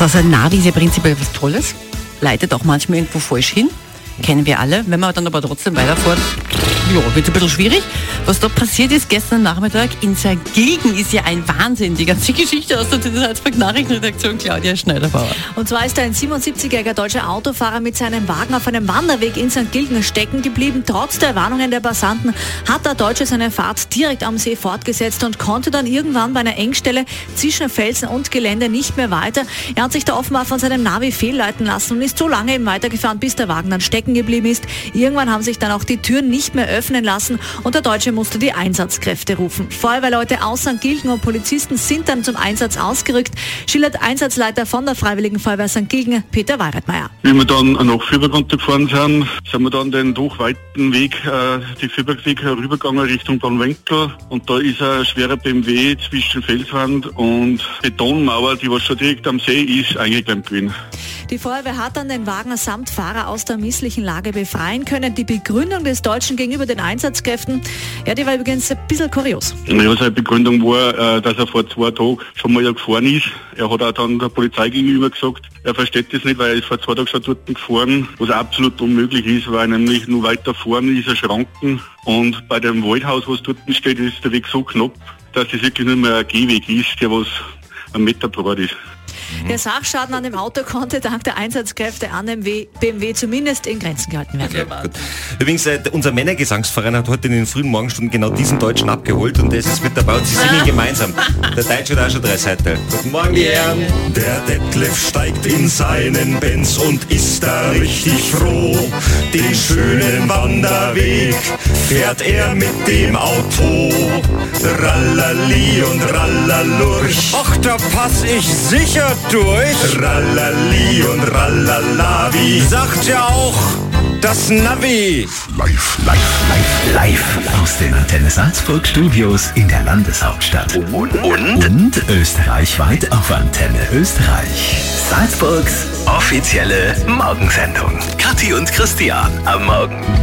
So, also ein Navi ist ja prinzipiell was Tolles, leitet auch manchmal irgendwo falsch hin. Kennen wir alle. Wenn man dann aber trotzdem weiterfährt, ja, wird ein bisschen schwierig. Was da passiert ist gestern Nachmittag in Saargilgen ist ja ein Wahnsinn. Die ganze Geschichte aus der Salzburg Nachrichtenredaktion Claudia Schneiderbauer. Und zwar ist ein 77-jähriger deutscher Autofahrer mit seinem Wagen auf einem Wanderweg in St. Gilgen stecken geblieben. Trotz der Warnungen der Passanten hat der Deutsche seine Fahrt direkt am See fortgesetzt und konnte dann irgendwann bei einer Engstelle zwischen Felsen und Gelände nicht mehr weiter. Er hat sich da offenbar von seinem Navi fehlleiten lassen und ist so lange eben weitergefahren, bis der Wagen dann stecken geblieben ist. Irgendwann haben sich dann auch die Türen nicht mehr öffnen lassen und der Deutsche musste die Einsatzkräfte rufen. Feuerwehrleute aus St. Gilgen und Polizisten sind dann zum Einsatz ausgerückt, schildert Einsatzleiter von der Freiwilligen Feuerwehr St. Gilgen, Peter Weiretmeier. Wie wir dann nach Fürberg gefahren sind, sind wir dann den doch weiten Weg, äh, die Fürbergweg herübergegangen Richtung Bahnwinkel und da ist ein schwerer BMW zwischen Felswand und Betonmauer, die was schon direkt am See ist, eingeklemmt gewesen. Die Feuerwehr hat dann den Wagen samt Fahrer aus der misslichen Lage befreien können. Die Begründung des Deutschen gegenüber den Einsatzkräften, ja, die war übrigens ein bisschen kurios. Ja, seine Begründung war, äh, dass er vor zwei Tagen schon mal gefahren ist. Er hat auch dann der Polizei gegenüber gesagt, er versteht das nicht, weil er ist vor zwei Tagen schon dort gefahren, was absolut unmöglich ist, weil nämlich nur weiter vorne ist er Schranken und bei dem Waldhaus, was dort steht, ist der Weg so knapp, dass es wirklich nur mehr ein Gehweg ist, der was ein Meter breit ist. Der Sachschaden an dem Auto konnte dank der Einsatzkräfte an dem BMW zumindest in Grenzen gehalten werden. Okay, gut. Übrigens, äh, unser Männergesangsverein hat heute in den frühen Morgenstunden genau diesen Deutschen abgeholt und das ist mit dabei und sie singen gemeinsam. Der Deutsche hat auch schon drei Seiten. Guten Morgen, die Herren. Der Detlef steigt in seinen Benz und ist da richtig froh. Den schönen Wanderweg fährt er mit dem Auto. Rallali und Rallalurch. Ach, da pass ich sicher durch. Rallali und Rallalavi. Sagt ja auch das Navi. Live, live, live, live aus den Antenne Salzburg Studios in der Landeshauptstadt. Und, und, und österreichweit auf Antenne Österreich. Salzburgs offizielle Morgensendung. Kathi und Christian am Morgen.